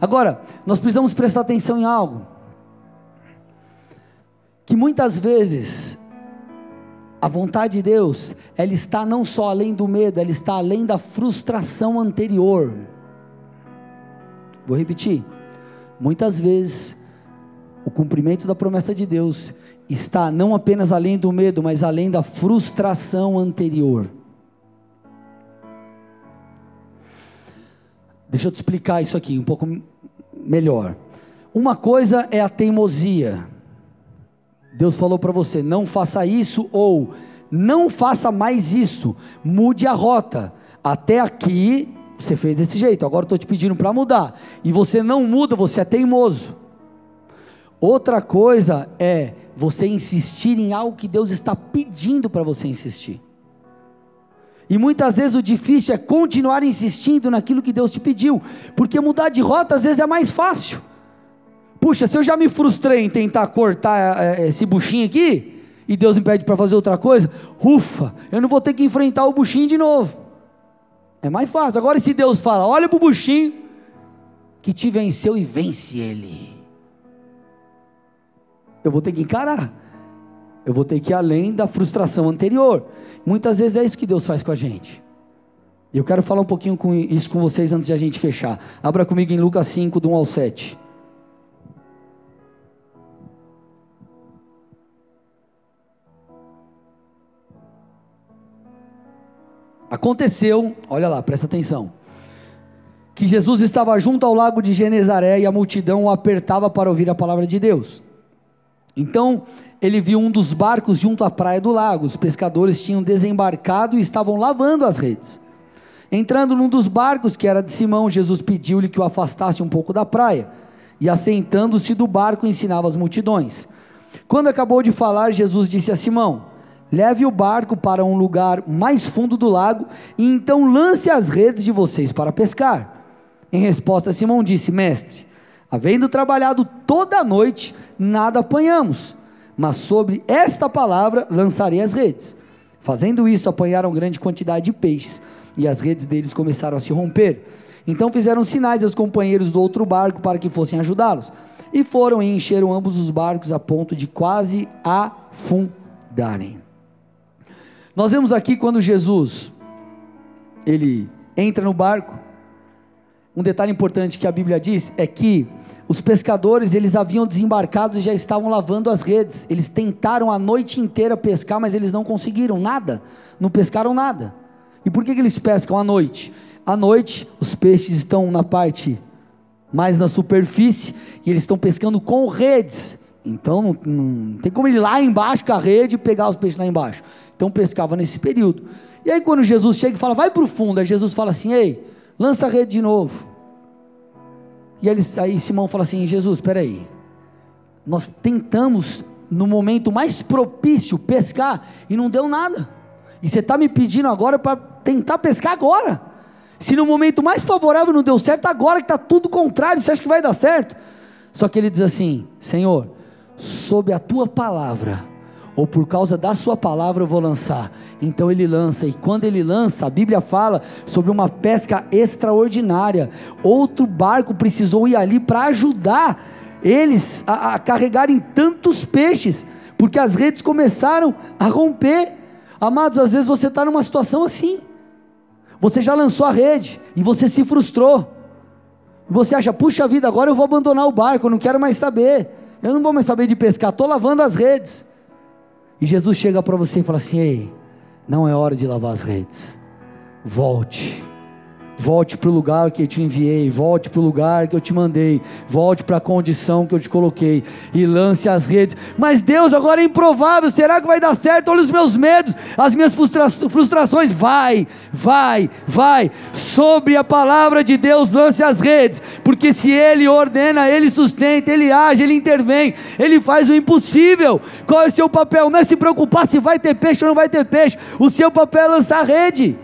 Agora, nós precisamos prestar atenção em algo, que muitas vezes A vontade de Deus, ela está não só além do medo, ela está além da frustração anterior. Vou repetir. Muitas vezes, o cumprimento da promessa de Deus está não apenas além do medo, mas além da frustração anterior. Deixa eu te explicar isso aqui um pouco melhor. Uma coisa é a teimosia. Deus falou para você: não faça isso ou não faça mais isso, mude a rota. Até aqui você fez desse jeito, agora estou te pedindo para mudar. E você não muda, você é teimoso. Outra coisa é você insistir em algo que Deus está pedindo para você insistir. E muitas vezes o difícil é continuar insistindo naquilo que Deus te pediu, porque mudar de rota às vezes é mais fácil. Puxa, se eu já me frustrei em tentar cortar é, esse buchinho aqui, e Deus me pede para fazer outra coisa, ufa, eu não vou ter que enfrentar o buchinho de novo. É mais fácil. Agora, se Deus fala, olha para o buchinho que te venceu e vence ele eu vou ter que encarar. Eu vou ter que ir além da frustração anterior. Muitas vezes é isso que Deus faz com a gente. Eu quero falar um pouquinho com isso com vocês antes de a gente fechar. Abra comigo em Lucas 5, do 1 ao 7. Aconteceu, olha lá, presta atenção, que Jesus estava junto ao lago de Genezaré e a multidão o apertava para ouvir a palavra de Deus. Então ele viu um dos barcos junto à praia do lago. Os pescadores tinham desembarcado e estavam lavando as redes. Entrando num dos barcos, que era de Simão, Jesus pediu-lhe que o afastasse um pouco da praia. E assentando-se do barco, ensinava as multidões. Quando acabou de falar, Jesus disse a Simão: Leve o barco para um lugar mais fundo do lago e então lance as redes de vocês para pescar. Em resposta, Simão disse: Mestre, havendo trabalhado toda a noite, nada apanhamos, mas sobre esta palavra lançarei as redes. Fazendo isso, apanharam grande quantidade de peixes, e as redes deles começaram a se romper. Então fizeram sinais aos companheiros do outro barco para que fossem ajudá-los. E foram e encheram ambos os barcos a ponto de quase afundarem. Nós vemos aqui quando Jesus ele entra no barco. Um detalhe importante que a Bíblia diz é que os pescadores, eles haviam desembarcado e já estavam lavando as redes. Eles tentaram a noite inteira pescar, mas eles não conseguiram nada. Não pescaram nada. E por que, que eles pescam à noite? À noite, os peixes estão na parte mais na superfície e eles estão pescando com redes. Então não, não, tem como ir lá embaixo com a rede e pegar os peixes lá embaixo. Então pescava nesse período. E aí quando Jesus chega e fala, vai para o fundo, aí Jesus fala assim, ei, lança a rede de novo. E ele, aí Simão fala assim: Jesus, espera aí. Nós tentamos no momento mais propício pescar e não deu nada. E você está me pedindo agora para tentar pescar agora. Se no momento mais favorável não deu certo, agora que está tudo contrário, você acha que vai dar certo? Só que ele diz assim: Senhor, sob a tua palavra, ou por causa da sua palavra eu vou lançar. Então ele lança, e quando ele lança, a Bíblia fala sobre uma pesca extraordinária. Outro barco precisou ir ali para ajudar eles a, a carregarem tantos peixes, porque as redes começaram a romper. Amados, às vezes você está numa situação assim. Você já lançou a rede e você se frustrou. Você acha, puxa vida, agora eu vou abandonar o barco, eu não quero mais saber. Eu não vou mais saber de pescar, estou lavando as redes. E Jesus chega para você e fala assim: Ei, não é hora de lavar as redes. Volte Volte para o lugar que eu te enviei, volte para o lugar que eu te mandei, volte para a condição que eu te coloquei e lance as redes. Mas Deus, agora é improvável, será que vai dar certo? Olha os meus medos, as minhas frustra frustrações. Vai, vai, vai. Sobre a palavra de Deus, lance as redes, porque se Ele ordena, Ele sustenta, Ele age, Ele intervém, Ele faz o impossível. Qual é o seu papel? Não é se preocupar se vai ter peixe ou não vai ter peixe, o seu papel é lançar a rede.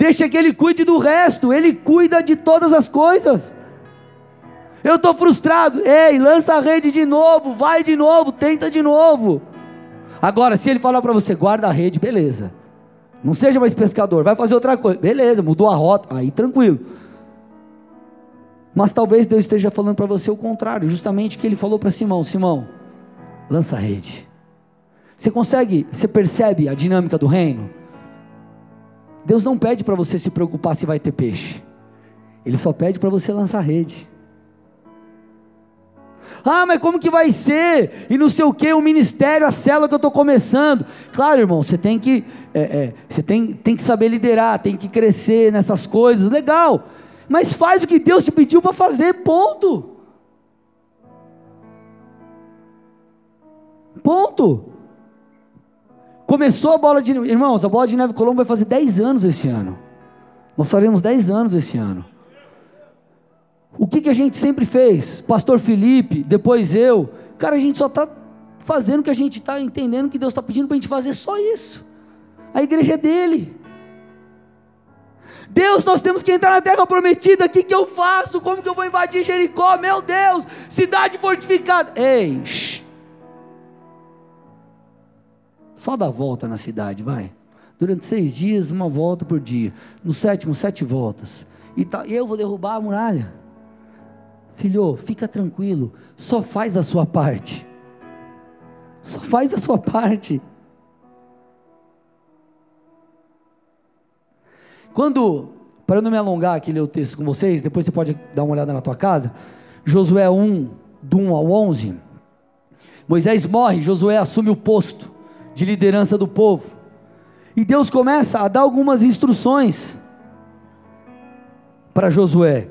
Deixa que Ele cuide do resto, Ele cuida de todas as coisas. Eu estou frustrado, ei, lança a rede de novo, vai de novo, tenta de novo. Agora, se Ele falar para você, guarda a rede, beleza. Não seja mais pescador, vai fazer outra coisa, beleza, mudou a rota, aí tranquilo. Mas talvez Deus esteja falando para você o contrário, justamente o que Ele falou para Simão: Simão, lança a rede. Você consegue, você percebe a dinâmica do reino? Deus não pede para você se preocupar se vai ter peixe. Ele só pede para você lançar rede. Ah, mas como que vai ser? E não sei o que, o ministério, a célula que eu estou começando. Claro, irmão, você tem que, é, é, você tem, tem que saber liderar, tem que crescer nessas coisas, legal. Mas faz o que Deus te pediu para fazer, ponto. Ponto. Começou a bola de neve. Irmãos, a bola de neve Colombo vai fazer 10 anos esse ano. Nós faremos 10 anos esse ano. O que, que a gente sempre fez? Pastor Felipe, depois eu. Cara, a gente só está fazendo o que a gente está entendendo que Deus está pedindo para a gente fazer só isso. A igreja é dele. Deus, nós temos que entrar na terra prometida. O que, que eu faço? Como que eu vou invadir Jericó? Meu Deus, cidade fortificada. Ei, shh. Só dá volta na cidade, vai. Durante seis dias, uma volta por dia. No sétimo, sete voltas. E tá, eu vou derrubar a muralha. Filho, fica tranquilo. Só faz a sua parte. Só faz a sua parte. Quando, para não me alongar aqui ler o texto com vocês, depois você pode dar uma olhada na tua casa. Josué 1, do 1 ao 11. Moisés morre, Josué assume o posto de liderança do povo. E Deus começa a dar algumas instruções para Josué.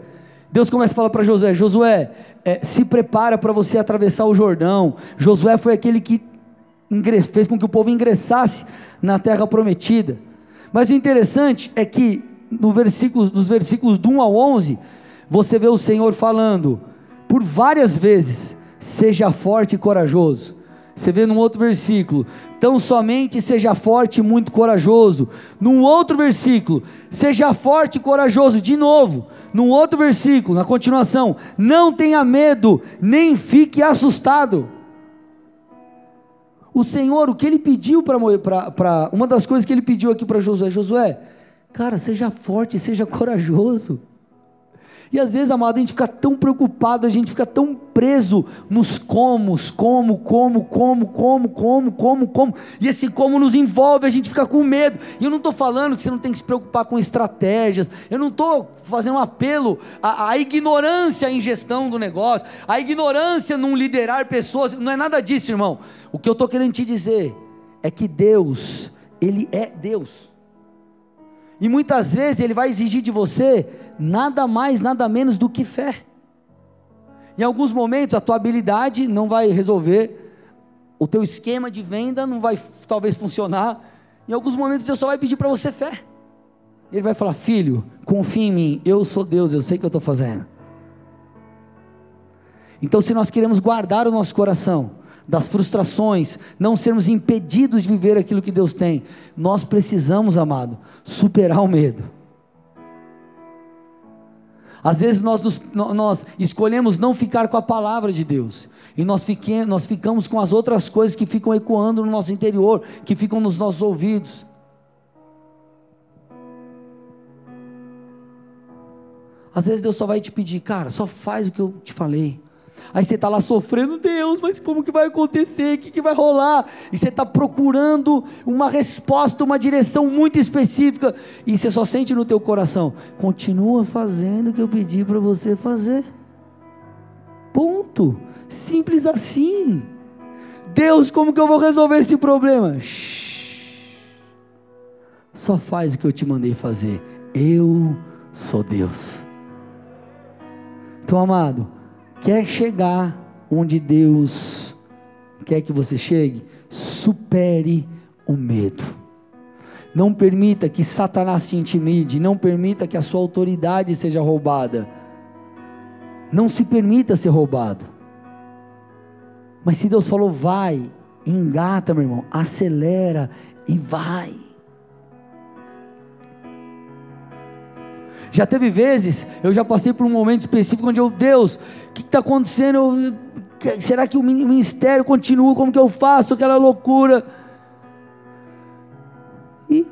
Deus começa a falar para Josué: Josué, é, se prepara para você atravessar o Jordão. Josué foi aquele que fez com que o povo ingressasse na terra prometida. Mas o interessante é que no versículo, nos versículos do 1 ao 11, você vê o Senhor falando por várias vezes: seja forte e corajoso. Você vê num outro versículo: Tão somente seja forte e muito corajoso. Num outro versículo: Seja forte e corajoso. De novo, num outro versículo, na continuação: Não tenha medo, nem fique assustado. O Senhor, o que ele pediu para. Uma das coisas que ele pediu aqui para Josué: Josué, cara, seja forte, seja corajoso. E às vezes, amado, a gente fica tão preocupado, a gente fica tão preso nos comos, como, como, como, como, como, como, como. E esse como nos envolve, a gente fica com medo. E eu não estou falando que você não tem que se preocupar com estratégias. Eu não estou fazendo um apelo à, à ignorância em gestão do negócio, à ignorância num liderar pessoas. Não é nada disso, irmão. O que eu estou querendo te dizer é que Deus, Ele é Deus. E muitas vezes Ele vai exigir de você nada mais, nada menos do que fé. Em alguns momentos a tua habilidade não vai resolver, o teu esquema de venda não vai talvez funcionar. Em alguns momentos Deus só vai pedir para você fé. Ele vai falar: Filho, confia em mim, eu sou Deus, eu sei o que eu estou fazendo. Então, se nós queremos guardar o nosso coração das frustrações, não sermos impedidos de viver aquilo que Deus tem, nós precisamos, amado, superar o medo. Às vezes nós, nos, nós escolhemos não ficar com a palavra de Deus, e nós, fiquemos, nós ficamos com as outras coisas que ficam ecoando no nosso interior, que ficam nos nossos ouvidos. Às vezes Deus só vai te pedir, cara, só faz o que eu te falei. Aí você está lá sofrendo, Deus, mas como que vai acontecer? O que, que vai rolar? E você está procurando uma resposta, uma direção muito específica, e você só sente no teu coração, continua fazendo o que eu pedi para você fazer. Ponto. Simples assim. Deus, como que eu vou resolver esse problema? Shhh. Só faz o que eu te mandei fazer. Eu sou Deus. Então, amado, quer chegar onde Deus quer que você chegue, supere o medo. Não permita que Satanás te intimide, não permita que a sua autoridade seja roubada. Não se permita ser roubado. Mas se Deus falou, vai, engata, meu irmão, acelera e vai. Já teve vezes, eu já passei por um momento específico onde eu, Deus, o que está acontecendo? será que o ministério continua? Como que eu faço? Aquela loucura. E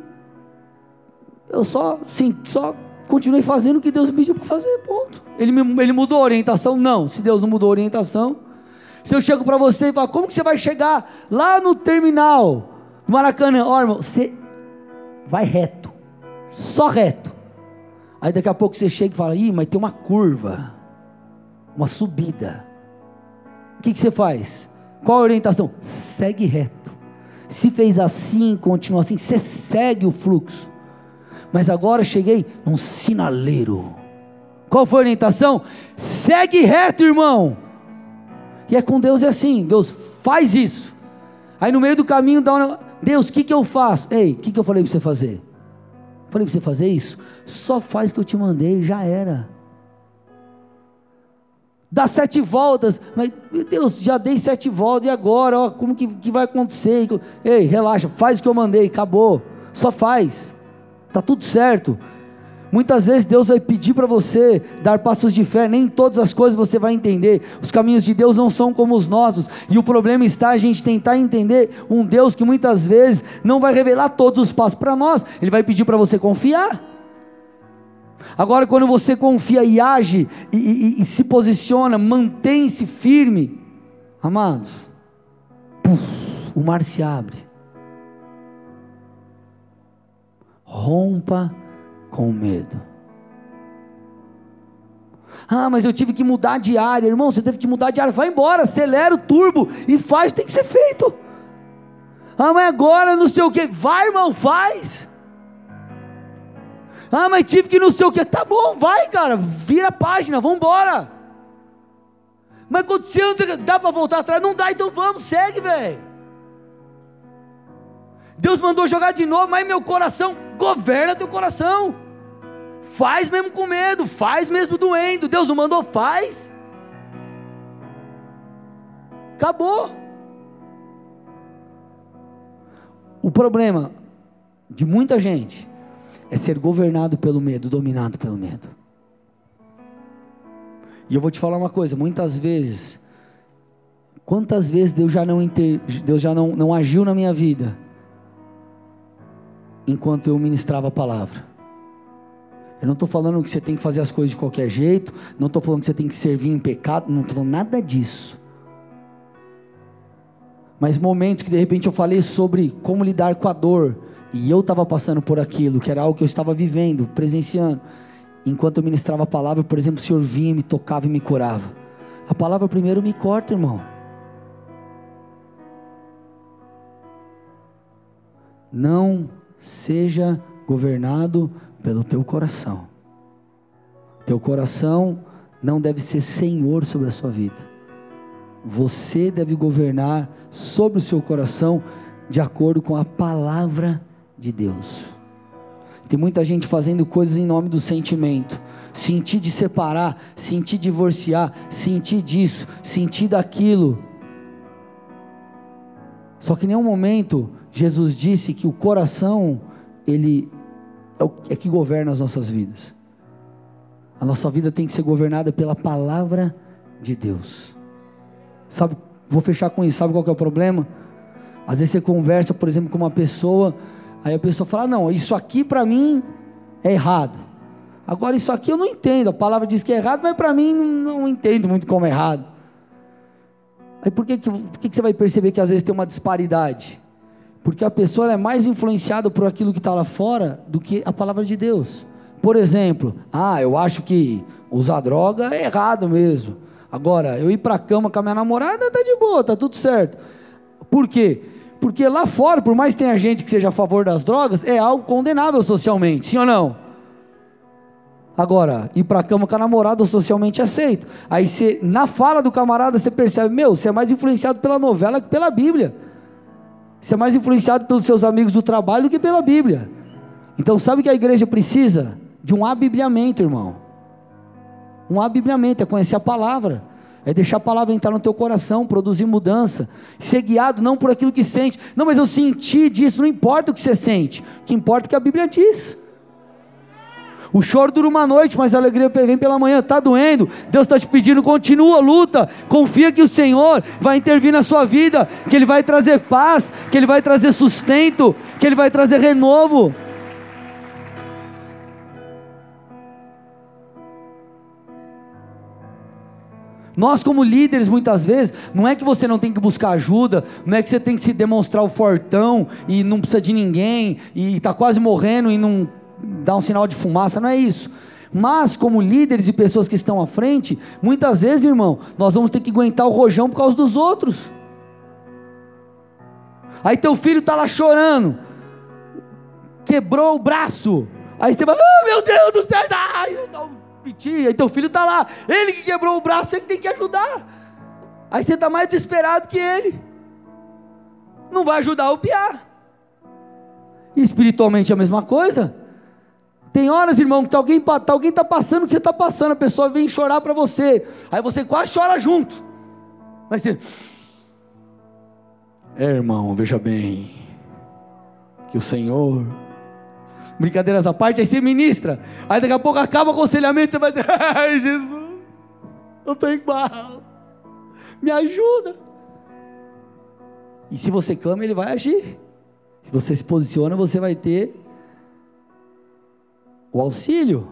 eu só, sim, só continuei fazendo o que Deus me pediu para fazer, ponto. Ele, me, ele mudou a orientação? Não. Se Deus não mudou a orientação, Se eu chego para você e falo, como que você vai chegar lá no terminal, no Maracanã? Ó, irmão, você vai reto, só reto. Aí daqui a pouco você chega e fala, ih, mas tem uma curva, uma subida. O que, que você faz? Qual a orientação? Segue reto. Se fez assim, continua assim, você segue o fluxo. Mas agora cheguei num sinaleiro. Qual foi a orientação? Segue reto, irmão. E é com Deus é assim, Deus faz isso. Aí no meio do caminho dá uma, Deus, o que, que eu faço? Ei, o que, que eu falei para você fazer? Falei para você fazer isso? Só faz o que eu te mandei, já era. Dá sete voltas, mas meu Deus, já dei sete voltas, e agora? Ó, como que, que vai acontecer? Ei, relaxa, faz o que eu mandei, acabou. Só faz, está tudo certo. Muitas vezes Deus vai pedir para você dar passos de fé, nem todas as coisas você vai entender. Os caminhos de Deus não são como os nossos, e o problema está a gente tentar entender um Deus que muitas vezes não vai revelar todos os passos para nós, ele vai pedir para você confiar. Agora, quando você confia e age e, e, e se posiciona, mantém-se firme, amados, puf, o mar se abre. Rompa com medo. Ah, mas eu tive que mudar de área, irmão. Você teve que mudar de área. Vai embora, acelera o turbo e faz, tem que ser feito. Ah, mas agora não sei o que. Vai, irmão, faz. Ah, mas tive que não sei o que. Tá bom, vai, cara. Vira a página, vamos embora. Mas aconteceu, dá para voltar atrás? Não dá, então vamos, segue, velho. Deus mandou jogar de novo, mas meu coração, governa teu coração. Faz mesmo com medo, faz mesmo doendo. Deus não mandou, faz. Acabou. O problema de muita gente é ser governado pelo medo, dominado pelo medo. E eu vou te falar uma coisa: muitas vezes, quantas vezes Deus já não, inter, Deus já não, não agiu na minha vida, enquanto eu ministrava a palavra. Eu não estou falando que você tem que fazer as coisas de qualquer jeito, não estou falando que você tem que servir em pecado, não estou falando nada disso. Mas momentos que de repente eu falei sobre como lidar com a dor, e eu estava passando por aquilo, que era algo que eu estava vivendo, presenciando. Enquanto eu ministrava a palavra, por exemplo, o Senhor vinha, me tocava e me curava. A palavra primeiro me corta, irmão. Não seja governado pelo teu coração. Teu coração não deve ser senhor sobre a sua vida. Você deve governar sobre o seu coração de acordo com a palavra de Deus. Tem muita gente fazendo coisas em nome do sentimento. Sentir de separar, sentir divorciar, sentir disso, sentir daquilo. Só que em nenhum momento Jesus disse que o coração, ele é, o, é que governa as nossas vidas. A nossa vida tem que ser governada pela palavra de Deus. Sabe, vou fechar com isso. Sabe qual é o problema? Às vezes você conversa, por exemplo, com uma pessoa Aí a pessoa fala: Não, isso aqui para mim é errado. Agora, isso aqui eu não entendo. A palavra diz que é errado, mas para mim não, não, entendo muito como é errado. Aí por que, que, por que, que você vai perceber que às vezes tem uma disparidade? Porque a pessoa é mais influenciada por aquilo que está lá fora do que a palavra de Deus. Por exemplo, ah, eu acho que usar droga é errado mesmo. Agora, eu ir para a cama com a minha namorada tá de boa, tá tudo certo. Por quê? Porque lá fora, por mais que tenha gente que seja a favor das drogas, é algo condenável socialmente, sim ou não? Agora, ir para a cama com a namorada socialmente aceito. Aí você, na fala do camarada, você percebe, meu, você é mais influenciado pela novela que pela Bíblia. Você é mais influenciado pelos seus amigos do trabalho do que pela Bíblia. Então, sabe que a igreja precisa? De um abibliamento, irmão. Um abibliamento, é conhecer a palavra é deixar a palavra entrar no teu coração, produzir mudança, ser guiado não por aquilo que sente, não, mas eu senti disso, não importa o que você sente, o que importa é o que a Bíblia diz. O choro dura uma noite, mas a alegria vem pela manhã. Está doendo, Deus está te pedindo, continua a luta. Confia que o Senhor vai intervir na sua vida, que Ele vai trazer paz, que Ele vai trazer sustento, que Ele vai trazer renovo. Nós, como líderes, muitas vezes, não é que você não tem que buscar ajuda, não é que você tem que se demonstrar o fortão e não precisa de ninguém, e está quase morrendo e não dá um sinal de fumaça, não é isso. Mas, como líderes e pessoas que estão à frente, muitas vezes, irmão, nós vamos ter que aguentar o rojão por causa dos outros. Aí teu filho está lá chorando, quebrou o braço. Aí você vai, oh, meu Deus do céu, ai, um piti. Aí teu filho está lá, ele que quebrou o braço, você que tem que ajudar. Aí você está mais desesperado que ele. Não vai ajudar o piar. E espiritualmente é a mesma coisa. Tem horas, irmão, que tá alguém está alguém tá passando o que você está passando, a pessoa vem chorar para você. Aí você quase chora junto. Mas você. É, irmão, veja bem. Que o Senhor brincadeiras à parte, aí você ministra. Aí daqui a pouco acaba o aconselhamento, você vai dizer, ai Jesus, eu estou igual. Me ajuda. E se você clama, ele vai agir. Se você se posiciona, você vai ter o auxílio.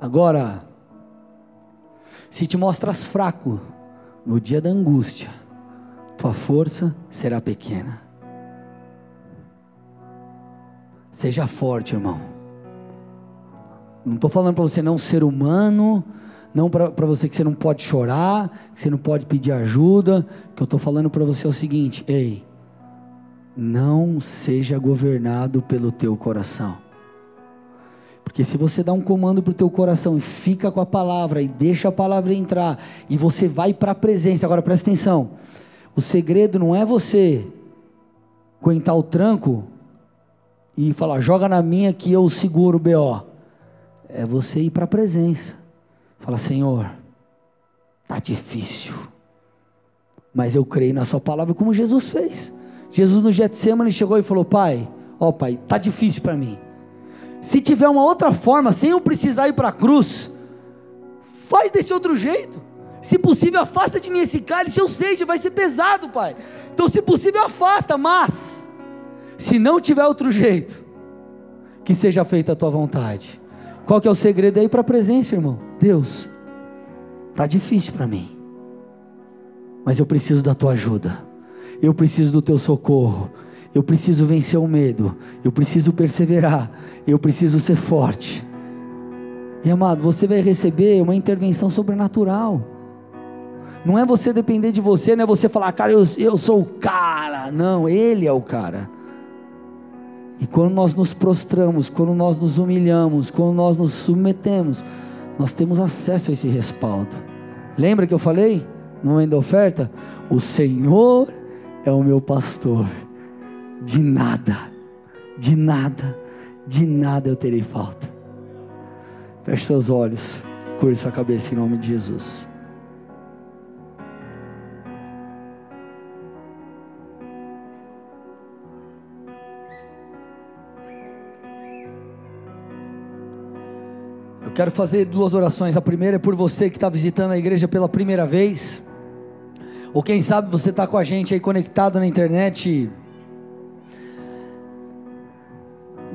Agora, se te mostras fraco no dia da angústia, tua força será pequena. Seja forte, irmão. Não estou falando para você não ser humano, não para você que você não pode chorar, que você não pode pedir ajuda. O que eu estou falando para você é o seguinte: ei, não seja governado pelo teu coração. Porque se você dá um comando para o teu coração e fica com a palavra e deixa a palavra entrar e você vai para a presença, agora presta atenção. O segredo não é você aguentar o tranco e falar, joga na minha que eu seguro o BO. É você ir para a presença. Fala, Senhor, tá difícil. Mas eu creio na sua palavra como Jesus fez. Jesus no Getsemane chegou e falou: Pai, ó Pai, tá difícil para mim. Se tiver uma outra forma, sem eu precisar ir para a cruz, faz desse outro jeito. Se possível, afasta de mim esse cálice, eu sei, vai ser pesado, Pai. Então, se possível, afasta, mas se não tiver outro jeito, que seja feita a tua vontade. Qual que é o segredo aí para a presença, irmão? Deus, tá difícil para mim. Mas eu preciso da tua ajuda. Eu preciso do teu socorro. Eu preciso vencer o medo. Eu preciso perseverar. Eu preciso ser forte. E amado, você vai receber uma intervenção sobrenatural. Não é você depender de você, não é você falar, cara, eu, eu sou o cara. Não, ele é o cara. E quando nós nos prostramos, quando nós nos humilhamos, quando nós nos submetemos, nós temos acesso a esse respaldo. Lembra que eu falei no momento da oferta? O Senhor é o meu pastor. De nada, de nada, de nada eu terei falta. Feche seus olhos, curte sua cabeça em nome de Jesus. Quero fazer duas orações. A primeira é por você que está visitando a igreja pela primeira vez. Ou quem sabe você está com a gente aí conectado na internet.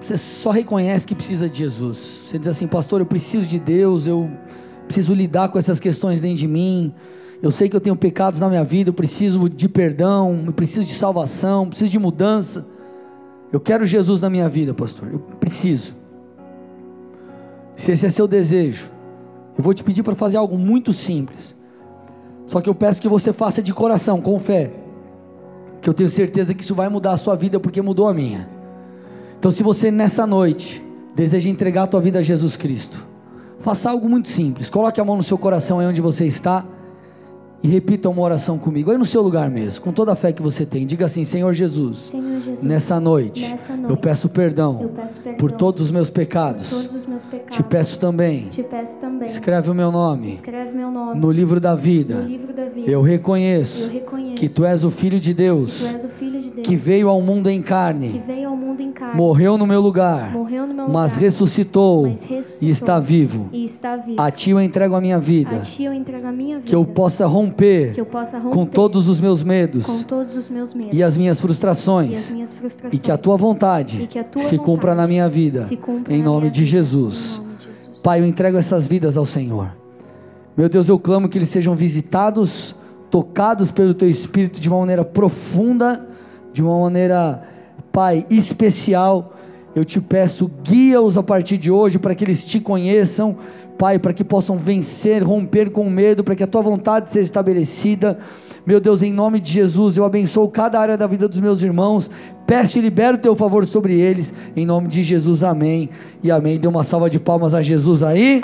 Você só reconhece que precisa de Jesus. Você diz assim, pastor, eu preciso de Deus, eu preciso lidar com essas questões dentro de mim. Eu sei que eu tenho pecados na minha vida, eu preciso de perdão, eu preciso de salvação, preciso de mudança. Eu quero Jesus na minha vida, pastor. Eu preciso. Se esse é seu desejo, eu vou te pedir para fazer algo muito simples. Só que eu peço que você faça de coração, com fé. Que eu tenho certeza que isso vai mudar a sua vida porque mudou a minha. Então, se você nessa noite deseja entregar a tua vida a Jesus Cristo, faça algo muito simples. Coloque a mão no seu coração aí onde você está e repita uma oração comigo, aí no seu lugar mesmo, com toda a fé que você tem. Diga assim: Senhor Jesus, Senhor Jesus nessa, noite, nessa noite eu, peço perdão, eu peço perdão por todos os meus pecados. os meus pecados. Te peço também, Te peço também escreve o meu nome meu nome no livro da vida. no livro da vida. Eu reconheço, Eu reconheço que tu és o Filho de Deus, Deus que veio ao mundo em carne, veio ao mundo em carne, morreu no meu lugar, morreu no meu mas lugar, ressuscitou mas ressuscitou e está vivo. e está vivo. A ti eu entrego a minha vida, A ti eu entrego a minha vida. que eu possa romper que eu possa romper com todos os meus medos com todos os meus medos e as minhas e as frustrações, minhas frustrações. e que a tua vontade a tua se cumpra vontade na minha vida, cumpra em nome de Jesus. em nome de Jesus. Pai, eu entrego essas vidas ao Senhor. Meu Deus, eu clamo que eles sejam visitados, tocados pelo teu espírito de uma maneira profunda, de uma maneira, Pai, especial. Eu te peço, guia-os a partir de hoje para que eles te conheçam, Pai, para que possam vencer, romper com medo, para que a tua vontade seja estabelecida. Meu Deus, em nome de Jesus, eu abençoo cada área da vida dos meus irmãos. Peço e libero o teu favor sobre eles. Em nome de Jesus, amém. E amém. Dê uma salva de palmas a Jesus aí.